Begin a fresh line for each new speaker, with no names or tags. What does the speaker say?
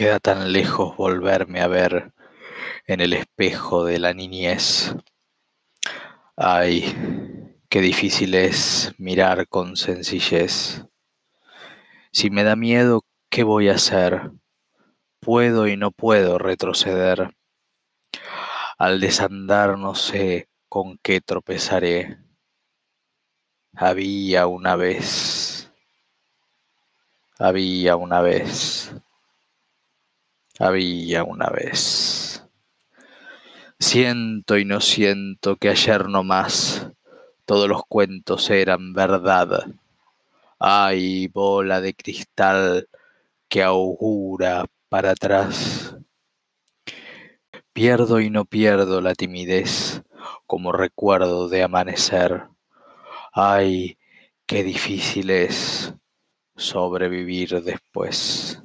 queda tan lejos volverme a ver en el espejo de la niñez. Ay, qué difícil es mirar con sencillez. Si me da miedo, ¿qué voy a hacer? Puedo y no puedo retroceder. Al desandar no sé con qué tropezaré. Había una vez, había una vez, había una vez. Siento y no siento que ayer no más todos los cuentos eran verdad. Ay, bola de cristal que augura para atrás. Pierdo y no pierdo la timidez como recuerdo de amanecer. Ay, qué difícil es sobrevivir después.